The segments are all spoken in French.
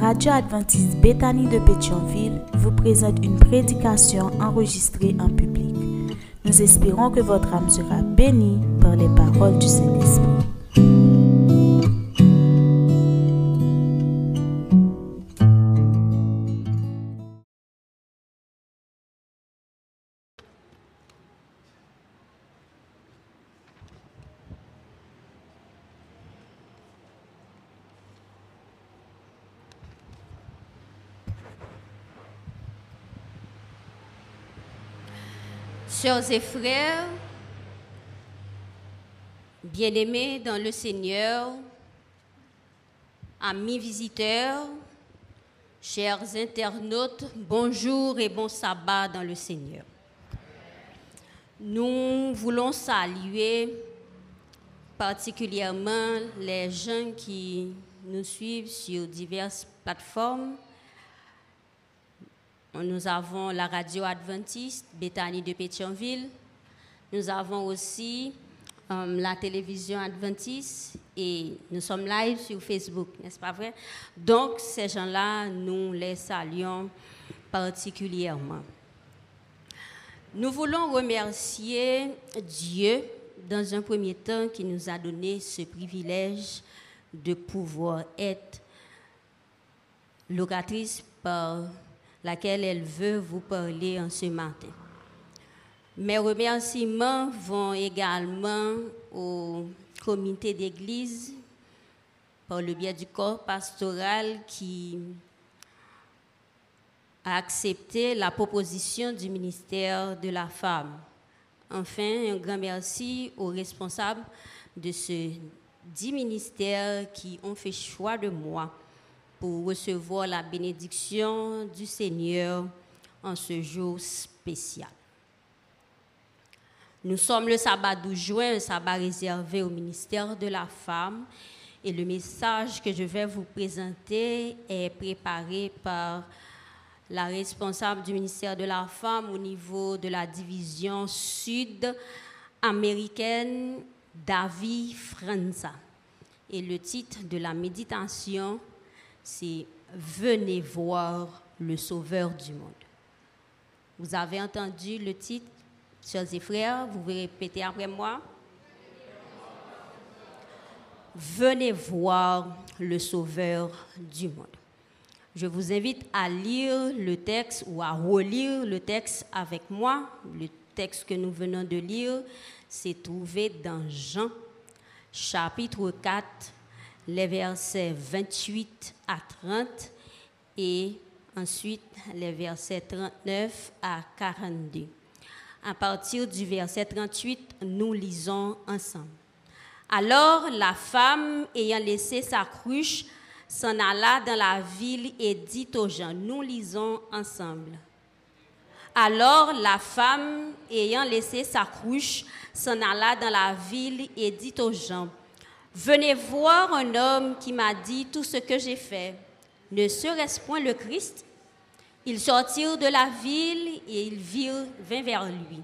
Radio adventiste Bethany de Pétionville vous présente une prédication enregistrée en public. Nous espérons que votre âme sera bénie par les paroles du Saint-Esprit. Chers et frères, bien-aimés dans le Seigneur, amis visiteurs, chers internautes, bonjour et bon sabbat dans le Seigneur. Nous voulons saluer particulièrement les gens qui nous suivent sur diverses plateformes nous avons la radio adventiste, Bethany de Pétionville. Nous avons aussi euh, la télévision adventiste et nous sommes live sur Facebook, n'est-ce pas vrai? Donc, ces gens-là, nous les saluons particulièrement. Nous voulons remercier Dieu dans un premier temps qui nous a donné ce privilège de pouvoir être locatrice par laquelle elle veut vous parler en ce matin. Mes remerciements vont également au comité d'église par le biais du corps pastoral qui a accepté la proposition du ministère de la femme. Enfin, un grand merci aux responsables de ce dix ministères qui ont fait choix de moi pour recevoir la bénédiction du Seigneur en ce jour spécial. Nous sommes le sabbat 12 juin, un sabbat réservé au ministère de la femme. Et le message que je vais vous présenter est préparé par la responsable du ministère de la femme au niveau de la division sud-américaine, David Franza. Et le titre de la méditation c'est Venez voir le Sauveur du monde. Vous avez entendu le titre, chers et frères, vous pouvez répéter après moi. Venez voir le Sauveur du monde. Je vous invite à lire le texte ou à relire le texte avec moi. Le texte que nous venons de lire s'est trouvé dans Jean, chapitre 4, les versets 28 à 30 et ensuite les versets 39 à 42. À partir du verset 38, nous lisons ensemble. Alors la femme, ayant laissé sa cruche, s'en alla dans la ville et dit aux gens, nous lisons ensemble. Alors la femme, ayant laissé sa cruche, s'en alla dans la ville et dit aux gens, Venez voir un homme qui m'a dit tout ce que j'ai fait. Ne serait-ce point le Christ? Ils sortirent de la ville et ils virent, vers lui.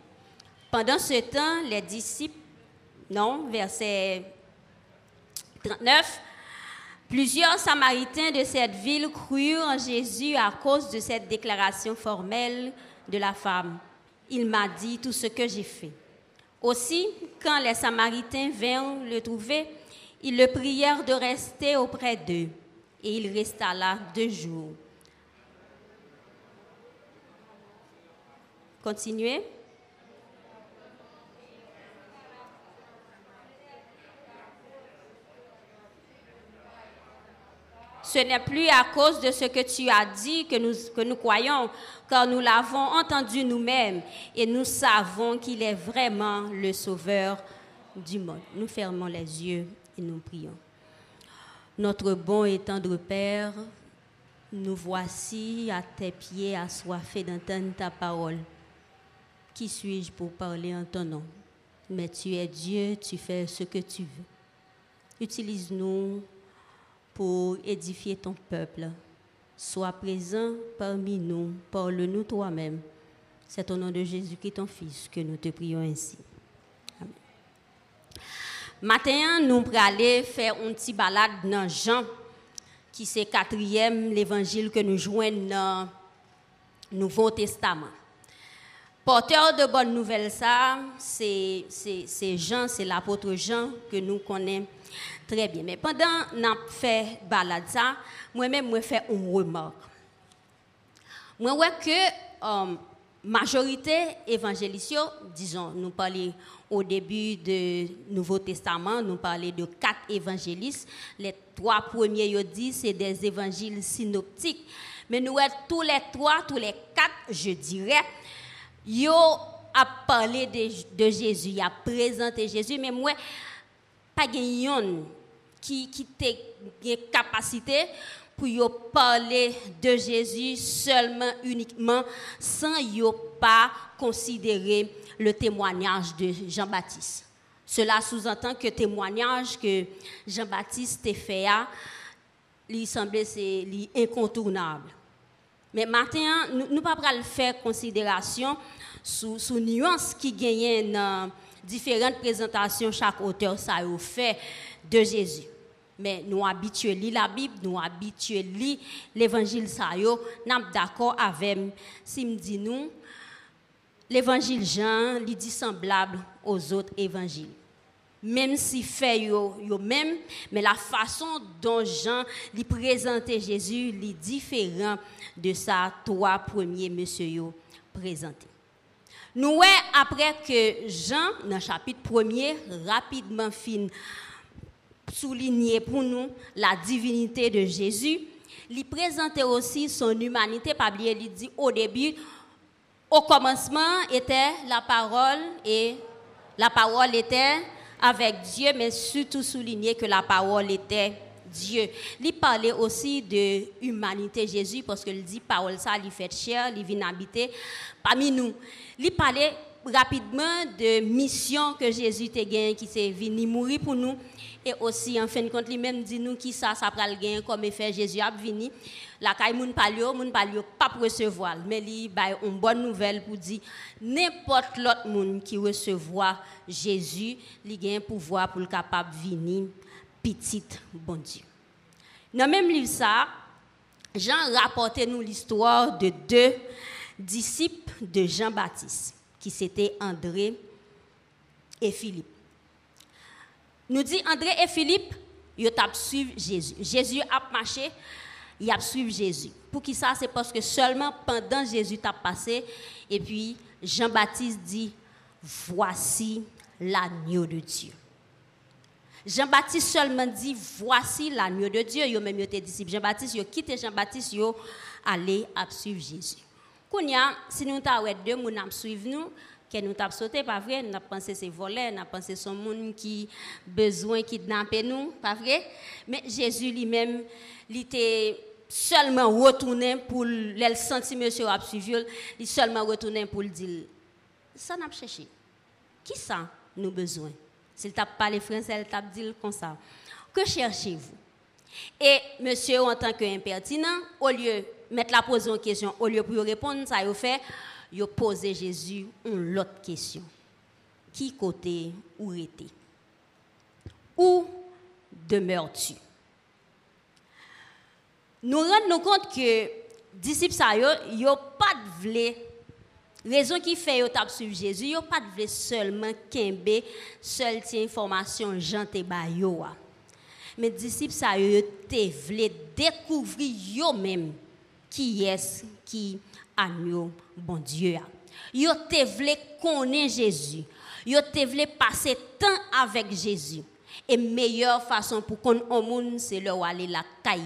Pendant ce temps, les disciples, non, verset 39, plusieurs Samaritains de cette ville crurent en Jésus à cause de cette déclaration formelle de la femme. Il m'a dit tout ce que j'ai fait. Aussi, quand les Samaritains vinrent le trouver, ils le prièrent de rester auprès d'eux, et il resta là deux jours. Continuez. Ce n'est plus à cause de ce que tu as dit que nous, que nous croyons, car nous l'avons entendu nous-mêmes et nous savons qu'il est vraiment le Sauveur du monde. Nous fermons les yeux et nous prions. Notre bon et tendre Père, nous voici à tes pieds assoiffés d'entendre ta parole. Qui suis-je pour parler en ton nom? Mais tu es Dieu, tu fais ce que tu veux. Utilise-nous pour édifier ton peuple. Sois présent parmi nous, parle-nous toi-même. C'est au nom de Jésus-Christ, ton Fils, que nous te prions ainsi. Matin, nous allons faire une petite balade dans Jean, qui c'est quatrième l'évangile que nous joignons dans le Nouveau Testament. Porteur de bonnes nouvelles, ça, c'est Jean, c'est l'apôtre Jean que nous connaissons très bien. Mais pendant qu'on fait balade ça, moi-même, moi fait une remarque. Moi, vois que majorité évangéliste, disons, nous parlons au début du Nouveau Testament, nous parlons de quatre évangélistes. Les trois premiers, ils disent, c'est des évangiles synoptiques. Mais nous, tous les trois, tous les quatre, je dirais, ils ont parlé de, Jésus, ils ont présenté Jésus, mais moi, pas de qui, qui a capacité pour parler de Jésus seulement, uniquement, sans yo pas considérer le témoignage de Jean-Baptiste. Cela sous-entend que témoignage que Jean-Baptiste a fait, il semblait incontournable. Mais maintenant, nous ne pouvons pas faire considération sous, sous nuance qui gagne dans différentes présentations chaque auteur ça a fait de Jésus. Mais nous habitués lire la Bible, nous habitués lire l'évangile ça yo, nous d'accord avec si me dit nous l'évangile Jean, il dit semblable aux autres évangiles même si fait yo, yo même, mais la façon dont Jean lui présentait Jésus est différent de sa trois premiers monsieur yo présenté. Nous après que Jean dans le chapitre 1 rapidement fin souligner pour nous la divinité de Jésus, il présentait aussi son humanité par il dit au début au commencement était la parole et la parole était avec Dieu, mais surtout souligner que la parole était Dieu. Il parlait aussi de humanité Jésus parce qu'il dit parole ça, il fait chair, il vient habiter parmi nous. Il parlait rapidement de mission que Jésus a gagné, qui s'est venu mourir pour nous. Et aussi, en fin de compte, lui-même dit nous qui ça, ça pral gagner comme effet Jésus a venu. La caille moun palio, moun palio pas recevoir. Mais il a une bonne nouvelle pour dire n'importe l'autre monde qui recevoir Jésus, il un pouvoir pour le capable venir petit bon Dieu. Dans même livre ça, Jean rapportait nous l'histoire de deux disciples de Jean-Baptiste qui c'était André et Philippe. Nous dit André et Philippe, ils ont suivi Jésus. Jésus a marché, ils ont suivi Jésus. Pour qui ça C'est parce que seulement pendant Jésus a passé, et puis Jean-Baptiste dit, voici l'agneau de Dieu. Jean-Baptiste seulement dit, voici l'agneau de Dieu. Ils même été disciples. Jean-Baptiste, ils ont quitté Jean-Baptiste, ils ont allé suivre Jésus. Si nous avons deux personnes qui suivent nous, que nous avons sauté, pas vrai, nous avons pensé c'est voler, nous avons pensé son monde qui besoin de nous, pas vrai? Mais Jésus lui-même, il était seulement retourné pour le sentir monsieur a suivi, il seulement retourné pour le dire ça n'a pas cherché. Qui ça nous besoin? S'il t'a parlé français, il t'a dit comme ça. Que cherchez-vous? Et monsieur, en tant qu'impertinent, au lieu mettre la poser une question, au lieu pour répondre, ça a fait, il posé Jésus une autre question. Qui côté où était? Où demeures-tu? Nous rendons compte que disciples ça yo pas de vle. Raison qui fait yo tap suivre Jésus yo pas de vle seulement kembe seul ti information Jean te ba yo mais disciples ça yo te vle découvrir yo même qui est qui agneau bon Dieu Yo te voulait connaître Jésus. Yo te voulait passer temps avec Jésus. Et meilleure façon pour qu'on au c'est leur aller la caille.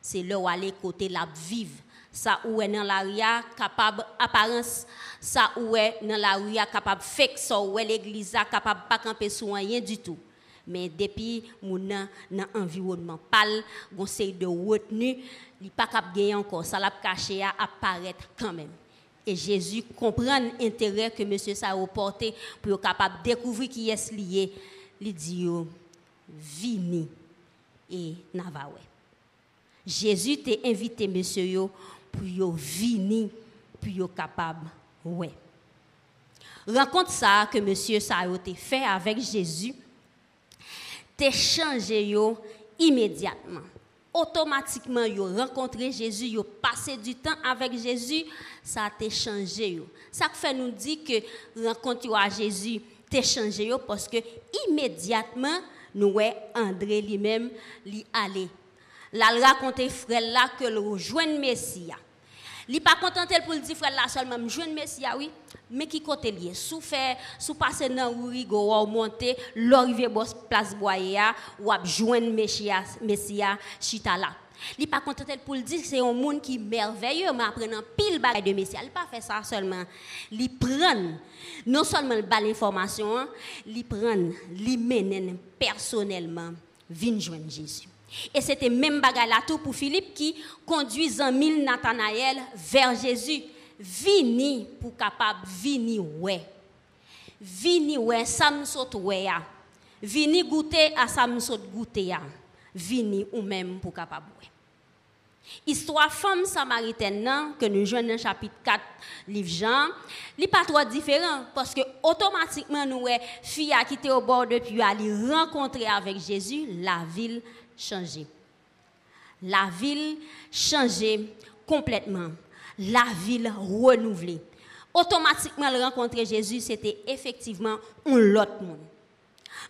C'est leur aller côté la vivre. Ça où dans la ria capable apparence, ça où dans la ria capable faire ça où l'église capable pas du tout mais depuis mon dans environnement pâle conseil de retenue il pas cap gagner encore. Ça l'a caché à apparaître quand même. Et Jésus comprend l'intérêt que monsieur ça porté pour être capable de découvrir qui est lié. Il dit vini et navawe Jésus t'a invité monsieur yo pour yo vini pour yo capable ouais. Rencontre ça que monsieur ça a fait avec Jésus t'es changé yo immédiatement. automatiquement yo rencontré Jésus, yo passé du temps avec Jésus, ça a été changé yo. Ça fait nous dire que rencontre à Jésus t'est changé yo parce que immédiatement nous André lui-même lui aller. Là raconter frère là que le rejoindre Messie. Il pas contenté pour le dire frère là seulement joindre Messie oui, mais qui côté lié. Sous fait sous passer dans Ourigo ou monter l'arrivée boss place Boya ou a joindre Messia Messia chita là. Il pas contenté pour le dire c'est un monde qui merveilleux mais apprenant pile bagaille de Messia il pas fait ça seulement. Il prend non seulement le bal information il prend il mène personnellement vinn joindre Jésus et c'était même tout pour Philippe qui conduit mille Nathanaël vers Jésus. Vini pour capable vini ouais. Vini ouais saute ouais vini goûter à saute goûter vini ou même pour capable ouais. Histoire femme samaritaine que nous jouons dans le chapitre 4 livre Jean, n'est pas trop différent parce que automatiquement nous fille a quitté au bord de puits aller rencontrer avec Jésus, la ville changée. La ville changée complètement la ville renouvelée. Automatiquement, le rencontrer Jésus, c'était effectivement un autre monde.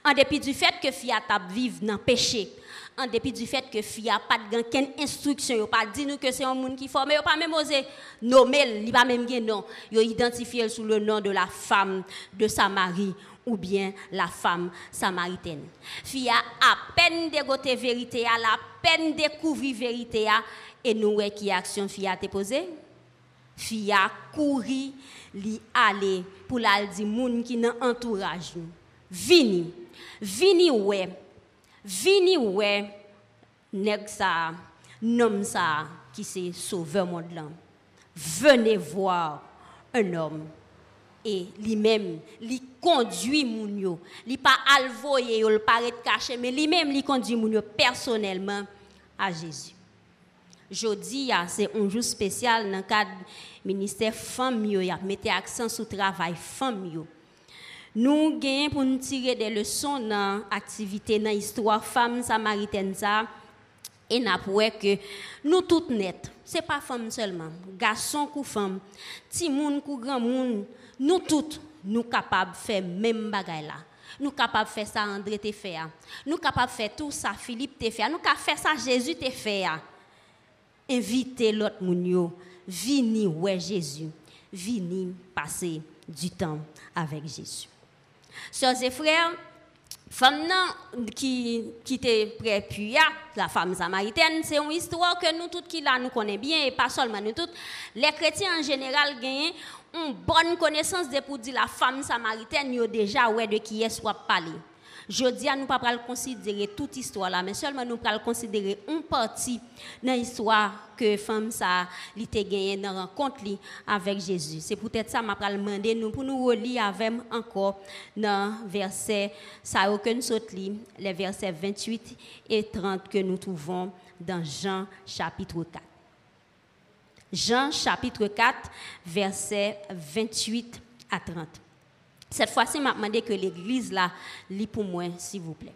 En dépit du fait que Fia tap vive dans le péché, en dépit du fait que Fia pas de instruction, il pas dit que c'est un monde qui forme, il pas même osé nommer, il pas même bien non, il identifié sous le nom de la femme de Samarie ou bien la femme samaritaine. Fia à peine dégoté vérité, à la peine découvrir vérité et nous qui action Fia te posé? Fia couru li aller pour la moun qui nan entourage nous. Vini vini ouais. Vini ouais. Nèg ça nom qui c'est sauveur monde là. Venez voir un homme lui-même lui conduit moun yo. Pas alvoyer yo le paraît caché mais lui-même lui conduit moun yo personnellement à Jésus. Jodi, c'est un jour spécial dans le cadre ministère femme y a mis accent sur travail femme Nous gagnons pour nous tirer des leçons dans l'activité, dans l'histoire femme samaritaine et n'a que nous toutes net. C'est pas femme seulement, garçon ou femme, petit monde ou grand monde, nous toutes nous capables de faire même bagaille là. Nous capables de faire ça André te fait. Nous capables de faire tout ça Philippe te fait. Nous capables de faire ça Jésus te fait inviter l'autre moun vini ouais Jésus, vini passer du temps avec Jésus. Sœurs et frères, femme qui qui était près puis la femme samaritaine, c'est une histoire que nous toutes qui là nous connaissons bien et pas seulement nous toutes, les chrétiens en général gagnent une bonne connaissance de pour dire la femme samaritaine yo déjà ouais de qui est soit parler. Je dis à nous pas considérer toute histoire là, mais seulement nous pas considérer une partie dans l'histoire que femme ça était gagné dans rencontre avec Jésus. C'est peut-être ça m'a pas demander nous pour nous relire avec encore dans verset ça les versets 28 et 30 que nous trouvons dans Jean chapitre 4. Jean chapitre 4 verset 28 à 30. Cette fois-ci, m'a demandé que l'église là lit pour moi, s'il vous plaît.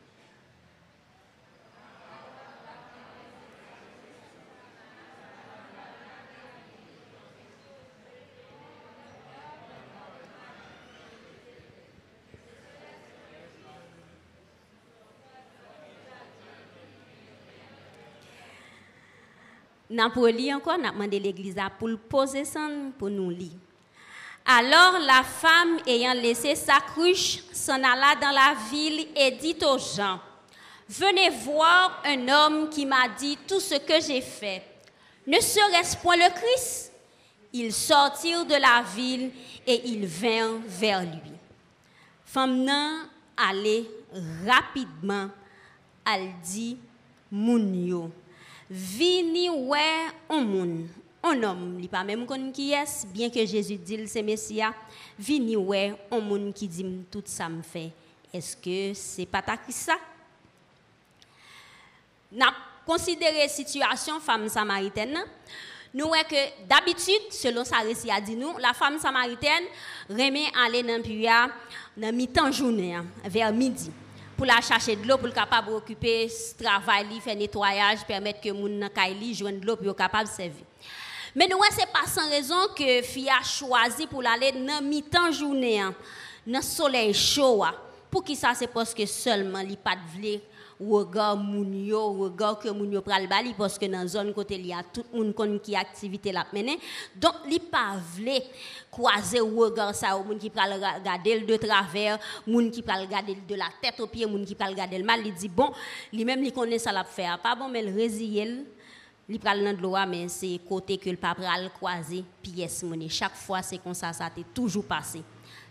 Pour lire encore, n'a demandé l'église pour poser ça pour nous lire. Alors la femme, ayant laissé sa cruche, s'en alla dans la ville et dit aux gens, Venez voir un homme qui m'a dit tout ce que j'ai fait. Ne serait-ce point le Christ Ils sortirent de la ville et ils vinrent vers lui. Femme nan rapidement, elle dit, Mounio, vini ouais un homme, il pas même qui est, bien que Jésus dit c'est Messia, vini ouais, un monde qui dit tout ça me fait. Est-ce que c'est pas ta ça? N'a considéré situation femme samaritaine. Nous voyons que d'habitude, selon sa récit dit nous, la femme samaritaine remet aller dans le dans mi-temps journée, hein, vers midi pour la chercher de l'eau pour capable occuper ce travail, faire nettoyage, permettre que moun nan kay li de l'eau pour capable servir. Mais nous c'est pas sans raison que fille a choisi pour aller dans mi-temps journée hein, dans soleil chaud. hein. Pour qui ça c'est parce que seulement li pas de regard moun yo, regard que moun yo pral bali parce que dans zone côté il y a tout moun kon qui activité la mener. Donc li pas vle croiser regard ça moun qui pral regarder de travers, moun qui pral regarder de la tête aux pieds, moun qui pral regarder le mal, il dit bon, lui même il connaît ça l'a faire, pas bon mais le li pral nan l'eau mais c'est côté que le pas pral croiser pièce monnaie. Chaque fois c'est comme ça ça t'est toujours passé.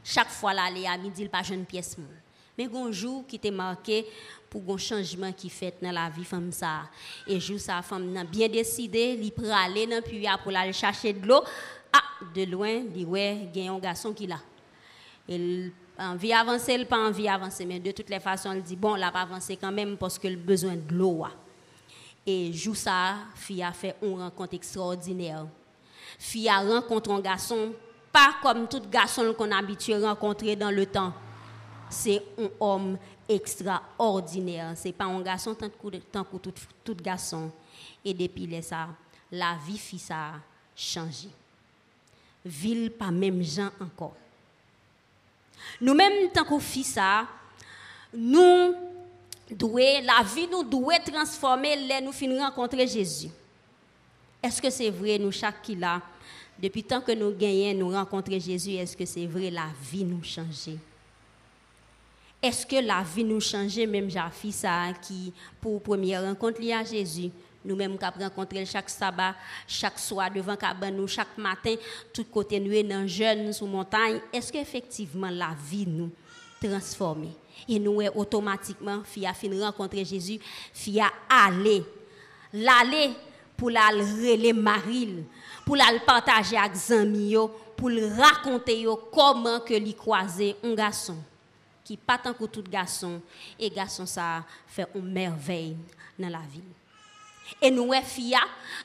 Chaque fois là à midi il pas jeune pièce monnaie. Mais un jour qui était marqué pour un changement qui fait dans la vie femme ça. Et jour ça femme n'a bien décidé, li praler dans puits pour aller chercher de l'eau. Ah, de loin, dit ouais, a un garçon qui là. Il a envie avancer, il pas envie avancer, mais de toutes les façons, il dit bon, là pas avancer quand même parce qu'il a besoin de l'eau. Et jour ça, fille a fait une rencontre extraordinaire. Fille a rencontré un garçon pas comme tout garçon qu'on habitué à rencontrer dans le temps. C'est un homme extraordinaire. C'est pas un garçon tant que, tout, garçon. Et depuis là, ça, la vie fit ça a changé. Ville pas même gens encore. Nous-mêmes, tant qu'on fit ça, nous doué, la vie nous doit transformer les nous finir rencontrer Jésus. Est-ce que c'est vrai, nous, chaque qui là, depuis tant que nous gagnons, nous rencontrer Jésus, est-ce que c'est vrai, la vie nous change? Est-ce que la vie nous change, même j'ai ça, qui, pour première rencontre, y a Jésus, nous-mêmes qui rencontrer chaque sabbat, chaque soir devant cabane nous, chaque matin, tout côté nous, dans jeunes, sous montagne, est-ce qu'effectivement la vie nous transforme? Et nous, automatiquement, fia fin rencontrer Jésus, fia aller, l'aller pour la relais Maril, pour la partager avec amis, pour le raconter comment que croiser un garçon qui pas tant que tout garçon et garçon ça fait une merveille dans la vie. Et nous fia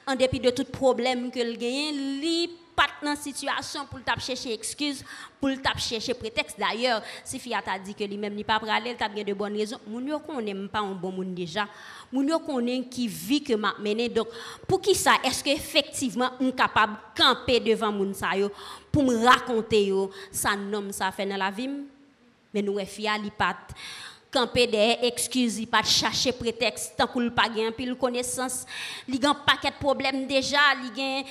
en dépit de tout problème que le gagne, pas dans situation pour t'a chercher excuse, pour t'a chercher prétexte. D'ailleurs, si fia t'a dit que lui même n'est pas prêt t'a bien de bonnes raisons, moun yo connaît pas un bon monde déjà. Moun yo connaît qui vit que m'a mené. Donc pour qui ça? Est-ce que effectivement on capable camper devant moun sa pour me raconter yo? Ça nomme ça fait dans la vie mais nous fia li pas camper des excuses, il pas chercher prétexte tant qu'il pas gain pile connaissance, il un paquet de problèmes déjà, il gain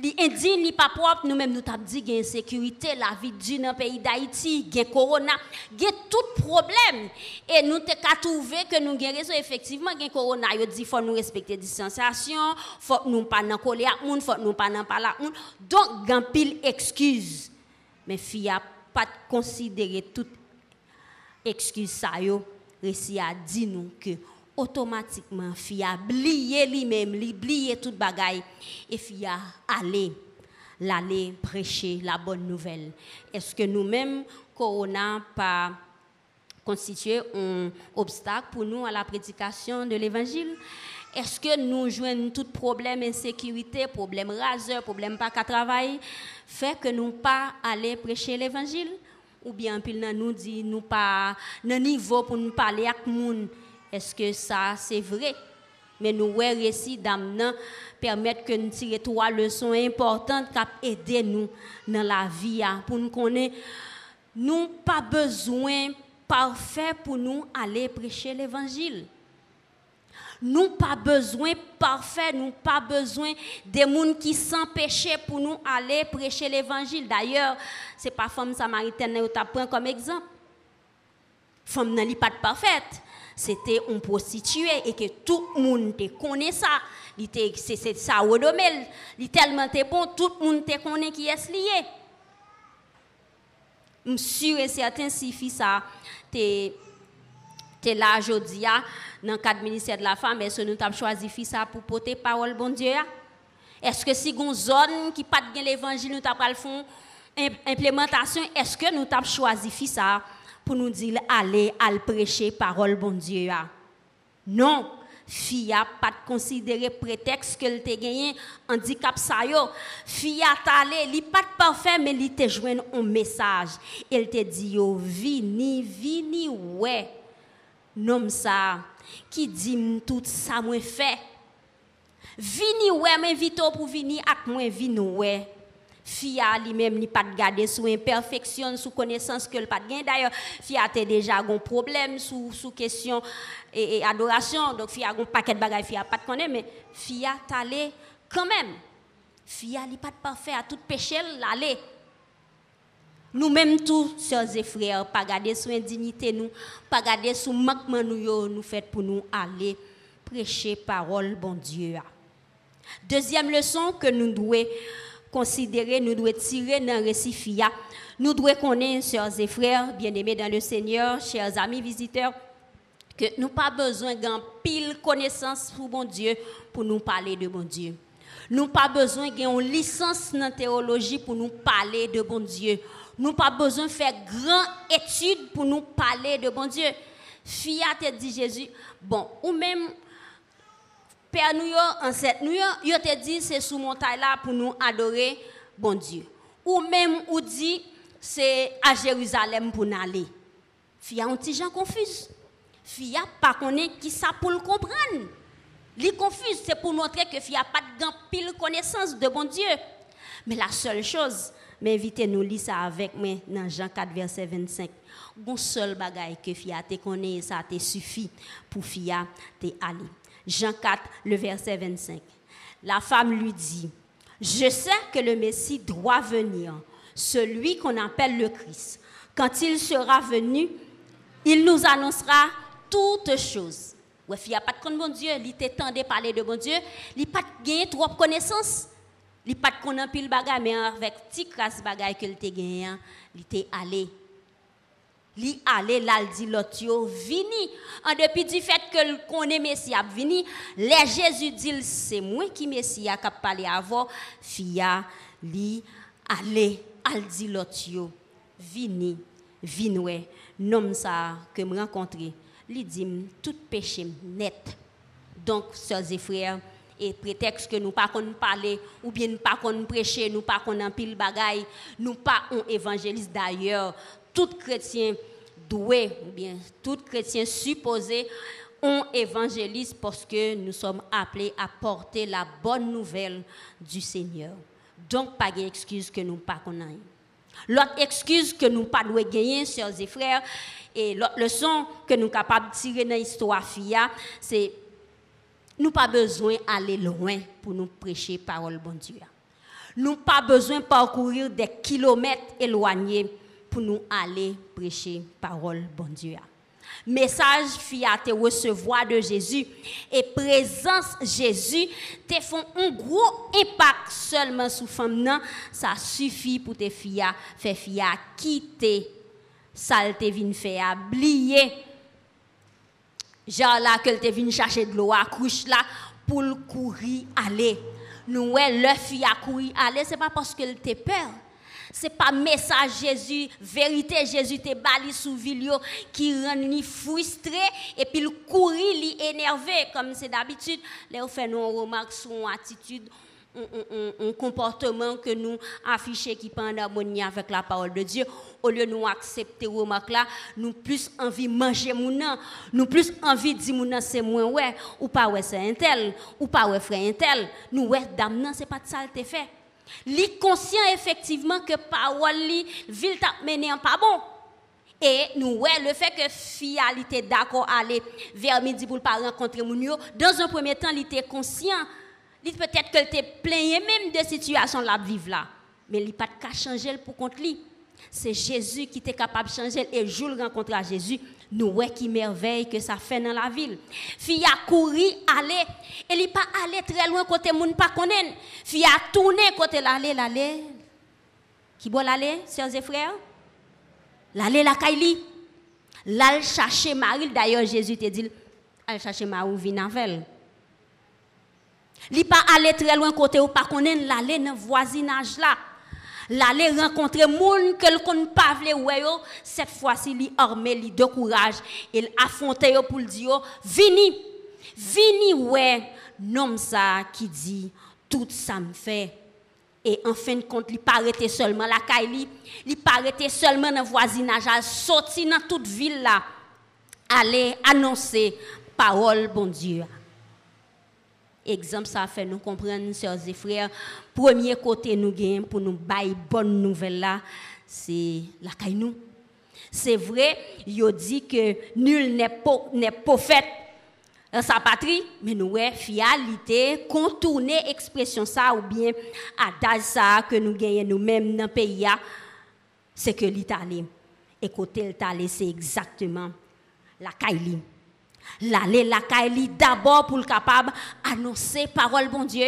li indigne, li pas propre, nous-mêmes nous t'a dit gain insécurité, la vie dure dans le pays d'Haïti, gain corona, gain tout problème. Et nous qu'à trouver que nous gain raison. Effectivement gain corona, yo dit faut nous respecter distanciation, faut nous pas nan coller ak moun, faut nous pas nan parler moun. Donc gain pile excuse. Mais fille a pas considérer toute excuse ça a dit nous que automatiquement fille a oublié lui-même, li oublié toute bagaille et fille a aller l'aller prêcher la bonne nouvelle. Est-ce que nous-mêmes corona pas constitué un obstacle pour nous à la prédication de l'évangile? Est-ce que nous jouons tout problème insécurité, problème raseur, problème pas qu'à travail fait que nous pas aller prêcher l'évangile? Ou bien pile nous dit nous pas nan niveau pour nous parler avec moun est-ce que ça c'est vrai? Mais nous ouais récit permettre que nous tirer trois leçons importantes qui nous dans la vie pour nous connaître nous pas besoin parfait pour nous aller prêcher l'évangile nous pas besoin parfait, nous pas besoin des gens qui péché pour nous aller prêcher l'évangile. D'ailleurs, c'est pas femme samaritaine que tu comme exemple. Femme n'est pas parfaite. C'était une prostituée et que tout le monde te connaît ça. C'est ça domaine. Il tellement bon, tout le monde te connaît qui est lié. Je suis sûr et certain si ça t'es es là aujourd'hui dans le cadre ministère de la femme, est-ce que nous avons choisi ça pour porter parole bon Dieu Est-ce que si une zone qui pas de l'évangile nous avons fait implémentation, est-ce que nous avons choisi ça pour nous dire aller à prêcher parole bon Dieu Non, fille a pas considéré prétexte qu'elle t'a gagné handicap ça yo. Fille a allé, li pas parfait mais il te joint un message. Elle te dit yo vini vini ouais nom ça qui dit tout ça moi fait. Vini ouais m'invite pour venir avec moi vini ouais. Fia lui-même ni pas de garder sous imperfection, sous connaissance que le pas de D'ailleurs, Fia a déjà un problème sous question et, adoration. Donc Fia a un paquet de bagages Fia pas de connaître mais Fia t'allé quand même. Fia li pas parfait à tout péché l'aller. Nous-mêmes tous, sœurs et frères, pas garder sous indignité nous, pas garder sous manquement nous nous fait pour nous aller prêcher parole bon Dieu. Deuxième leçon que nous devons considérer, nous devons tirer dans le récit FIA. Nous devons connaître, sœurs et frères, bien-aimés dans le Seigneur, chers amis visiteurs, que nous pas besoin d'un pile connaissance pour bon Dieu pour nous parler de bon Dieu. Nous pas besoin d'une licence en théologie pour nous parler de bon Dieu. Nous pas besoin de faire grande étude pour nous parler de bon Dieu. Fia te dit Jésus, bon, ou même Père nous, ancêtre nous, yo te dit c'est sous montagne là pour nous adorer bon Dieu. Ou même ou dit c'est à Jérusalem pour nous aller. Fia un petit gens confus. Fia pas connaît qui ça pour le comprendre. Li confus, c'est pour montrer que fia pas de pile connaissance de bon Dieu. Mais la seule chose, m'invitez nous lire ça avec moi dans Jean 4 verset 25. Bon seul bagaille que fia te connaît ça te suffit pour fia te aller. Jean 4, le verset 25. La femme lui dit, je sais que le Messie doit venir, celui qu'on appelle le Christ. Quand il sera venu, il nous annoncera toutes choses. Ouais, il n'y a pas de bon Dieu, il de parler de bon Dieu, il pas gagné trop de connaissances. Il pas de connaître pile bagay, mais avec petit crasse bagay que il gagné, il était allé li dit l'autre yo vini. En dépit du fait que le connaît messie a vini les Jésus dit c'est moi qui messie a parler avant fia li aller al yo vini vinwe. Nom ça que me rencontrer li dit tout péché net. Donc sœurs et frères et prétexte que nous pas qu'on parler ou bien nous pas qu'on prêcher nous pas qu'on en pile nous pas on évangéliste d'ailleurs tout chrétien doué, ou bien tout chrétien supposé, on évangélise parce que nous sommes appelés à porter la bonne nouvelle du Seigneur. Donc, pas d'excuse que nous pas connaissons. L'autre excuse que nous pas devons gagner, chers et frères, et l'autre leçon que nous sommes capables de tirer dans l'histoire FIA, c'est nous pas besoin d'aller loin pour nous prêcher parole bon Dieu. Nous pas besoin de parcourir des kilomètres éloignés pour nous aller prêcher parole bon Dieu. Message à te recevoir de Jésus. Et présence Jésus te font un gros impact seulement sous femme non, ça suffit pour te filles faire fille quitter. Ça te vient faire oublier genre là que te vient chercher de l'eau à couche là pour courir aller. Nous ouais le à courir aller c'est pas parce qu'elle te peur c'est pas message Jésus, vérité Jésus te bali sous vilio qui rend ni frustré et puis le courir, li énervé comme c'est d'habitude. Là on fait nos remarques sur une attitude un, comportement que nous affichons qui pas en harmonie avec la parole de Dieu. Au lieu de nous accepter remarques là, nous plus envie de manger mon nous plus envie de dire c'est moins ouais, ou pas ouais c'est un tel, ou pas ouais frère un tel. Nous ouais dame non, c'est pas de ça le fait. Li conscient effectivement que parole li ville t'a mené en pas bon. Et nous ouais le fait que fille était d'accord aller vers midi pour pas rencontrer mon dans un premier temps il était conscient. Il peut-être qu'elle était plein même de situations la vivre là. Mais il pas de changer pour contre lui c'est Jésus qui était capable de changer et rencontrer à Jésus nous ouais qui merveille que ça fait dans la ville. Fille a couru, aller, elle n'est pas allé très loin côté moun pas connaît. Fille a tourné côté l'aller, l'aller. Qui boit l'aller, sœurs et frères? L'aller la Kaili. L'al chercher Marie, d'ailleurs Jésus te dit, elle chercher Marie vient avec Li pas aller très loin côté ou pas connaît l'aller dans voisinage là l'aller rencontrer moun que le pas vle cette fois-ci li armé de courage il affronter pour dire vini vini ouais nom ça qui dit tout ça me fait et en fin de compte, il paraît seulement la caille, il paraît seulement dans le voisinage, il sorti dans toute ville là. aller annoncer parole bon Dieu. Exemple, ça fait nous comprendre, sœurs et frères, premier côté nous gagnons pour nous bailler bonne nouvelle là, c'est la caille nous. C'est vrai, il dit que nul n'est prophète. Dans sa patrie, mais nous avons fialité, contourner expression ça ou bien adage ça que nous gagnons nous-mêmes dans le pays, c'est que l'Italie, et côté l'Italie, c'est exactement la caille L'aller la caille d'abord pour le capable annoncer parole bon Dieu.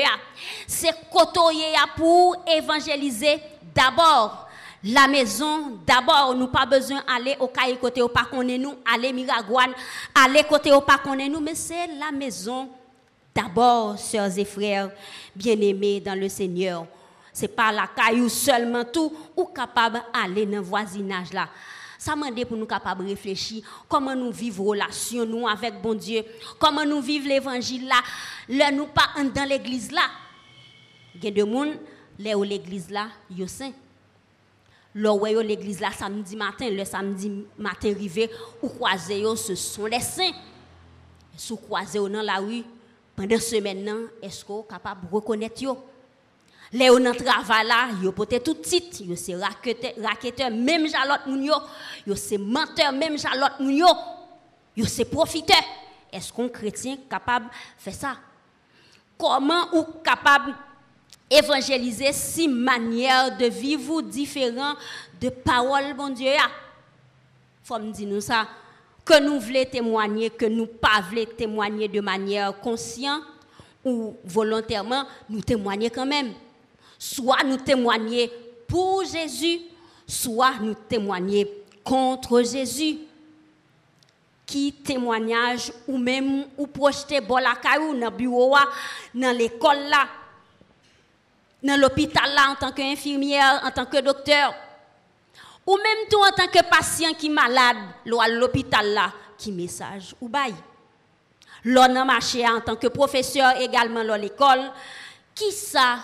C'est côtoyer pour évangéliser d'abord la maison, d'abord, nous pas besoin d'aller au cahier côté au pas nous, aller Miragouane, aller côté au pas nous, mais c'est la maison. D'abord, sœurs et frères, bien-aimés dans le Seigneur, c'est pas la caillou seulement tout, ou capable d'aller dans le voisinage là. Ça m'a pour nous capables de réfléchir comment nous vivons relation nous avec bon Dieu, comment nous vivons l'évangile là, là nous pas dans l'église là. Il y a des gens, là où l'église là, yo saint L'oreille l'église là samedi matin, le samedi matin arrivé, ou ce sont les saints. Sous croisé dans la rue, pendant semaine, est-ce qu'on capable de reconnaître yo? Les on travail là, yo peut-être tout titre, yo c'est raqueteur, même jalotte moun yo, yo c'est menteur, même jalotte moun yo, yo c'est profiteur. Est-ce qu'on chrétien capable de faire ça? Comment ou capable évangéliser six manières de vivre différentes de paroles, bon Dieu. Faut me dire nous ça. Que nous voulons témoigner, que nous pas voulons témoigner de manière consciente ou volontairement, nous témoigner quand même. Soit nous témoigner pour Jésus, soit nous témoigner contre Jésus. Qui témoignage ou même ou la dans le bureau, dans l'école là, dans l'hôpital là en tant qu'infirmière, en tant que docteur, ou même tout en tant que patient qui est malade, à l'hôpital là, qui message ou bail. L'on a marché en tant que professeur également dans l'école, qui ça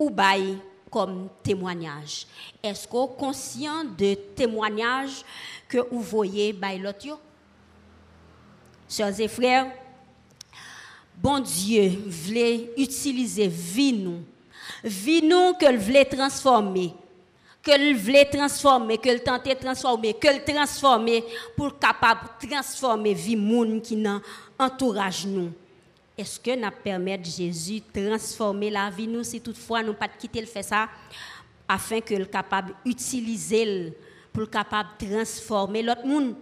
ou bail comme témoignage. Est-ce qu'on conscient de témoignage que vous voyez bail l'autre Sœurs et frères, bon Dieu voulait utiliser vie nous Vie nous que voulait transformer, que voulait transformer, que le tentait transformer, que le transformer pour capable transformer vie monde qui nous entourage nous. Est-ce que nous permettre Jésus transformer la vie nous si toutefois nous pas quitter le fait ça afin que le capable utiliser pour capable transformer l'autre monde?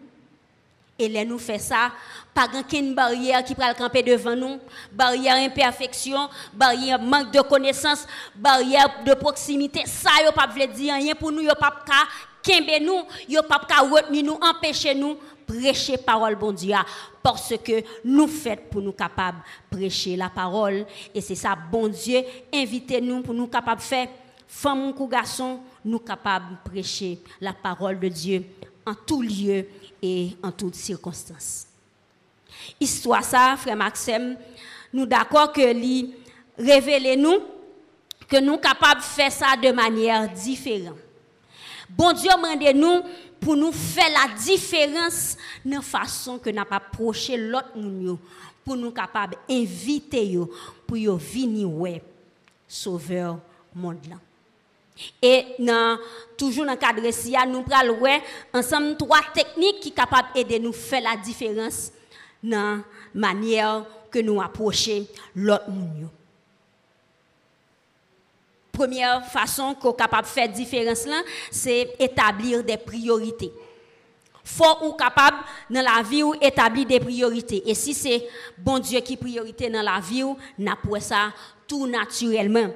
Et là, nous fait ça, pas aucune barrière qui peut camper devant nous, barrière imperfection, barrière manque de connaissance, barrière de proximité. Ça, yo pas veut dire rien pour nous, yo pas ka kembe nous, yo pas ka retenir nous, empêcher nous prêcher parole bon Dieu parce que nous faisons pour nous capables prêcher la parole et c'est ça bon Dieu invitez nous pour nous capables faire femme ou garçon nous capables prêcher la parole de Dieu en tout lieu et en toutes circonstances. Histoire ça, frère Maxime, nous d'accord que lui révèle nous que nous capables de faire ça de manière différente. Bon Dieu demande nous pour nous faire la différence dans la façon que nous approché l'autre monde pour nous capables d'inviter pour venir ouais sauveur monde. Et toujours dans le cadre de nous prenons ensemble trois techniques qui sont capables d'aider nous faire la différence dans la manière que nous approchons l'autre monde. Première façon qu'on est capable de faire la différence, c'est établir des priorités. Faut ou capable dans la vie ou établir des priorités. Et si c'est bon Dieu qui priorité dans la vie, nous ça tout naturellement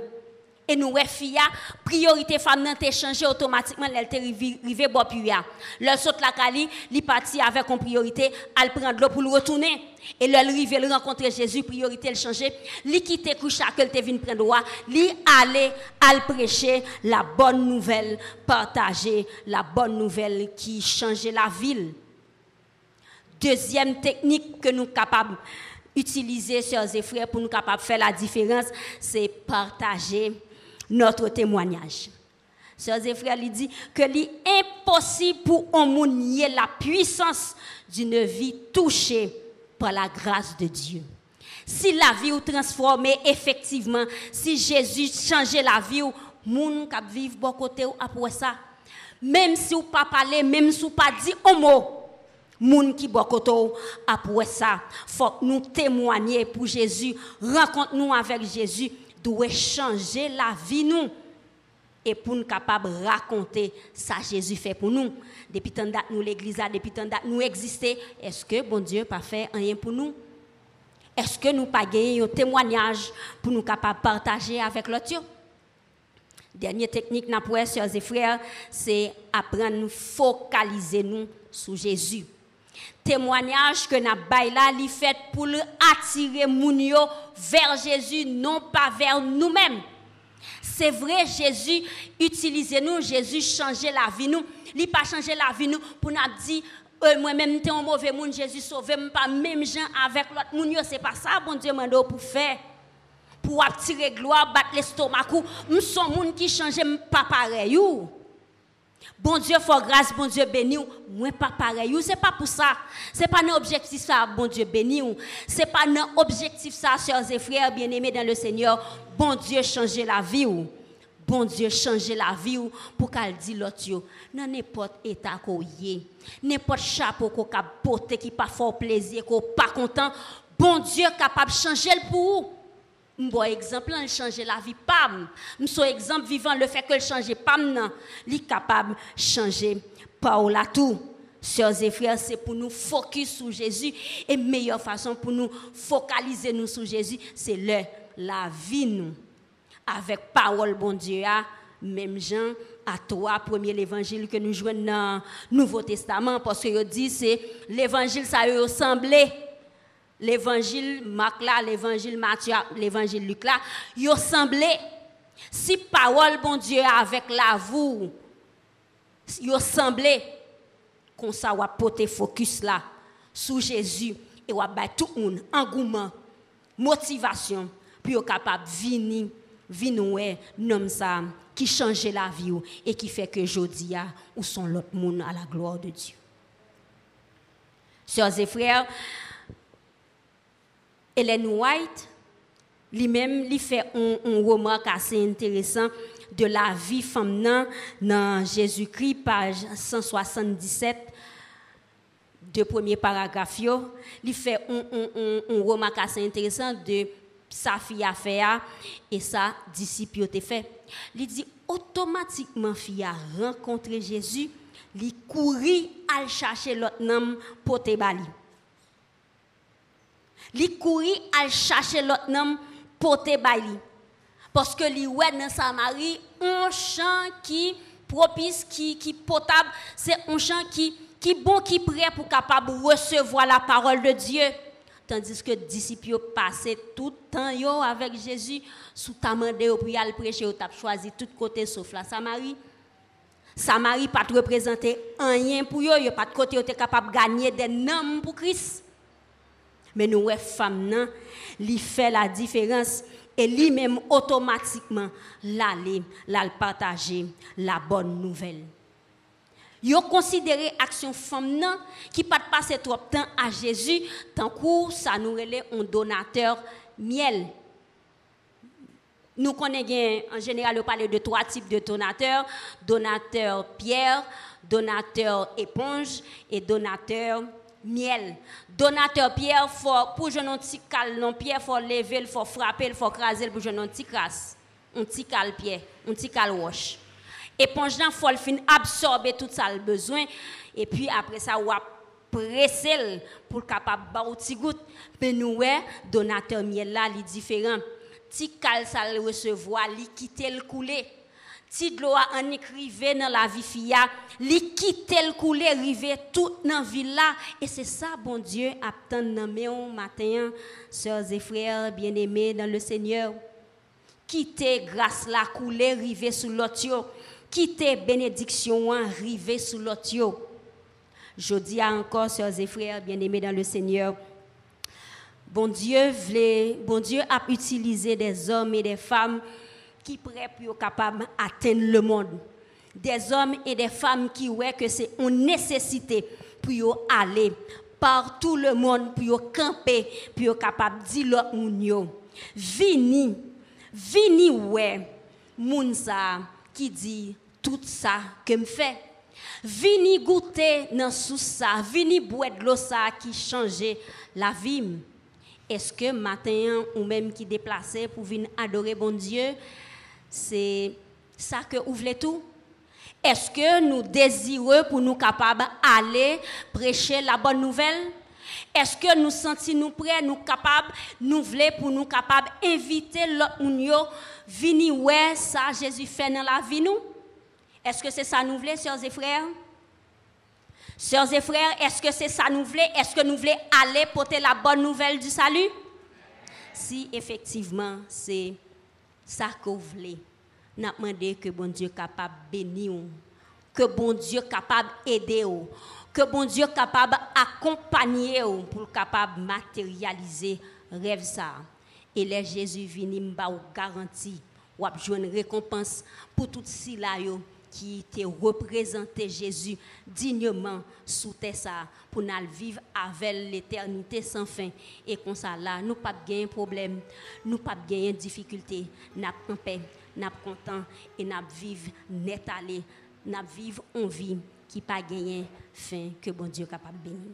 et nous filles priorité femme nan changé automatiquement elle te rivé bo puya le saute la cali li parti avec une priorité elle prend de l'eau pour le retourner. Et le rivé le rencontrer Jésus priorité elle changer li quitter coucha que te vinn prendre droit. Li aller al prêcher la bonne nouvelle partager la bonne nouvelle qui changeait la ville. Deuxième technique que nous capables utiliser, chers et frères, pour nous capables de faire la différence, c'est partager notre témoignage. Sœurs et frères, il dit que l'impossible pour un monde nier la puissance d'une vie touchée par la grâce de Dieu. Si la vie ou transformée effectivement, si Jésus changeait la vie ou moun k'ap vivre bon côté ça, même si ou pas parler, même si ou pas dit un mot, moun qui ou après ça, faut nous témoigner pour Jésus, rencontre nous avec Jésus, doit changer la vie nous et pour nous capables de raconter ça Jésus fait pour nous. Depuis tant date nous l'église depuis tant date nous exister, est-ce que bon Dieu pas fait rien pour nous? Est-ce que nous pas gagné un témoignage pour nous partager avec l'autre? Dernière technique n'a pour sœurs et frères, c'est apprendre à nous focaliser nous sur Jésus. Témoignage que n'a là li fait pour attirer moun vers Jésus non pas vers nous-mêmes. C'est vrai, Jésus utilisait nous, Jésus changeait la vie nous. Il pas changer la vie nous pour nous dire euh, moi-même t'es un mauvais monde, Jésus sauve pas même gens avec l'autre monde, c'est pas ça bon Dieu m'a pour faire. Pour attirer gloire, battre l'estomac, nous sommes monde qui change pas pareil. Bon Dieu, faut grâce, bon Dieu béni moi pas pareil. C'est pas pour ça. C'est pas un objectif ça, bon Dieu béni C'est pas un objectif ça, chers et frères bien-aimés dans le Seigneur. Bon Dieu, changer la vie ou. Bon Dieu, changer la vie ou pour qu'elle dise l'autre dans n'importe état qu'on y n'importe chapeau qu'on a porté qui pas fort plaisir, qu'on pas content. Bon Dieu capable de changer le pour Bon exemple, il change la vie pam. Son exemple vivant le fait que le change pam nan, li capable changer par la tout. Sœurs et frères, c'est pour nous focus sur Jésus et meilleure façon pour nous focaliser nous sur Jésus, c'est le la vie nous avec parole bon Dieu même Jean à toi premier évangile que nous jouons dans Nouveau Testament parce que dit c'est l'évangile ça ressemblait l'évangile Marc là, l'évangile Matthieu, l'évangile Luc là, ils semblé si parole bon Dieu avec la vous, ils semblé qu'on ça va porter focus là sur Jésus et va battre tout monde engouement, motivation pour être capable venir venir nom ça qui change la vie et qui fait que jodia ou sont l'autre monde à la gloire de Dieu. Sœurs et frères, Ellen White, lui-même, lui fait un, remarque assez intéressant de la vie féminine dans Jésus-Christ, page 177, de premier paragraphe. Il fait un, remarque assez intéressant de sa fille a fait et sa disciple a fait. Il dit automatiquement fille a rencontré Jésus, il courit à chercher l'autre homme pour te bali li couri à chercher l'autre homme porter baili parce que li dans Samarie un champ qui propice qui qui potable c'est un champ qui qui bon qui prêt pour capable recevoir la parole de Dieu. Tandis que disciples passaient tout le temps avec Jésus sous ta mandé pour aller prêcher au tap choisi tout côté sauf la Samarie Samarie pas représenter rien pour yo pas de côté était capable de gagner des noms pour Christ mais nous, les femmes, li fait la différence et lui-même automatiquement l'aller, la partager la bonne nouvelle. Yo considéré action femme qui pas passer trop de temps à Jésus tant que ça nous relève un donateur miel. Nous connaissons en général on de trois types de donateurs, donateur pierre, donateur éponge et donateur. Donateur Pierre, faut, pour un petit cal, non Pierre, faut lever, il faut frapper, il faut craser pour un petit crasse. Un petit cal Pierre, un petit cal wash. Éponge il faut fin absorber tout ça le besoin et puis après ça on presser pour capable ba petit goutte. Mais nous donateur miel là, il différent. Petit cal ça le recevoir, li quitter le couler si de l'eau en écrivait dans la vie fia, li quitter le couler, river tout dans ville là et c'est ça bon Dieu attend dans matin, sœurs et frères bien-aimés dans le Seigneur. Quitter grâce la couler, river sous l'autre quitter bénédiction river sous l'autre Je dis encore sœurs et frères bien-aimés dans le Seigneur. Bon Dieu voulait, bon Dieu a utilisé des hommes et des femmes qui prêt pour capable atteindre le monde. des hommes et des femmes qui ouais que c'est une nécessité pour aller par tout le monde pour camper pour capable dire l'autre vini vini ouais moun ça qui dit tout ça que me fait. Vini goûter dans sous ça vini boire de l'eau ça qui changeait la vie. Est-ce que matin ou même qui déplacé pour venir adorer bon Dieu c'est ça que vous voulez tout? Est-ce que nous désirons pour nous capables d'aller prêcher la bonne nouvelle? Est-ce que nous sentons nous prêts, nous capables, nous voulons pour nous capables d'inviter l'autre venir ça Jésus fait dans la vie nous? Est-ce que c'est ça nous voulons, sœurs et frères? Sœurs et frères, est-ce que c'est ça nous voulons? Est-ce que nous voulons aller porter la bonne nouvelle du salut? Si effectivement c'est ça que vous voulez. N'a demandé que bon Dieu capable bénir que bon Dieu capable aider que bon Dieu capable accompagner pour capable matérialiser rêve ça. Et les Jésus vini m'a garantie ou a une récompense pour tout cela qui te représenté Jésus dignement sous terre ça pour nous vivre avec l'éternité sans fin. Et comme ça là nous pas de problème nous pas de difficulté. N'a en paix n'a content et n'a vivre net aller n'a vivre en vie qui pas gagner fin que bon Dieu capable bénir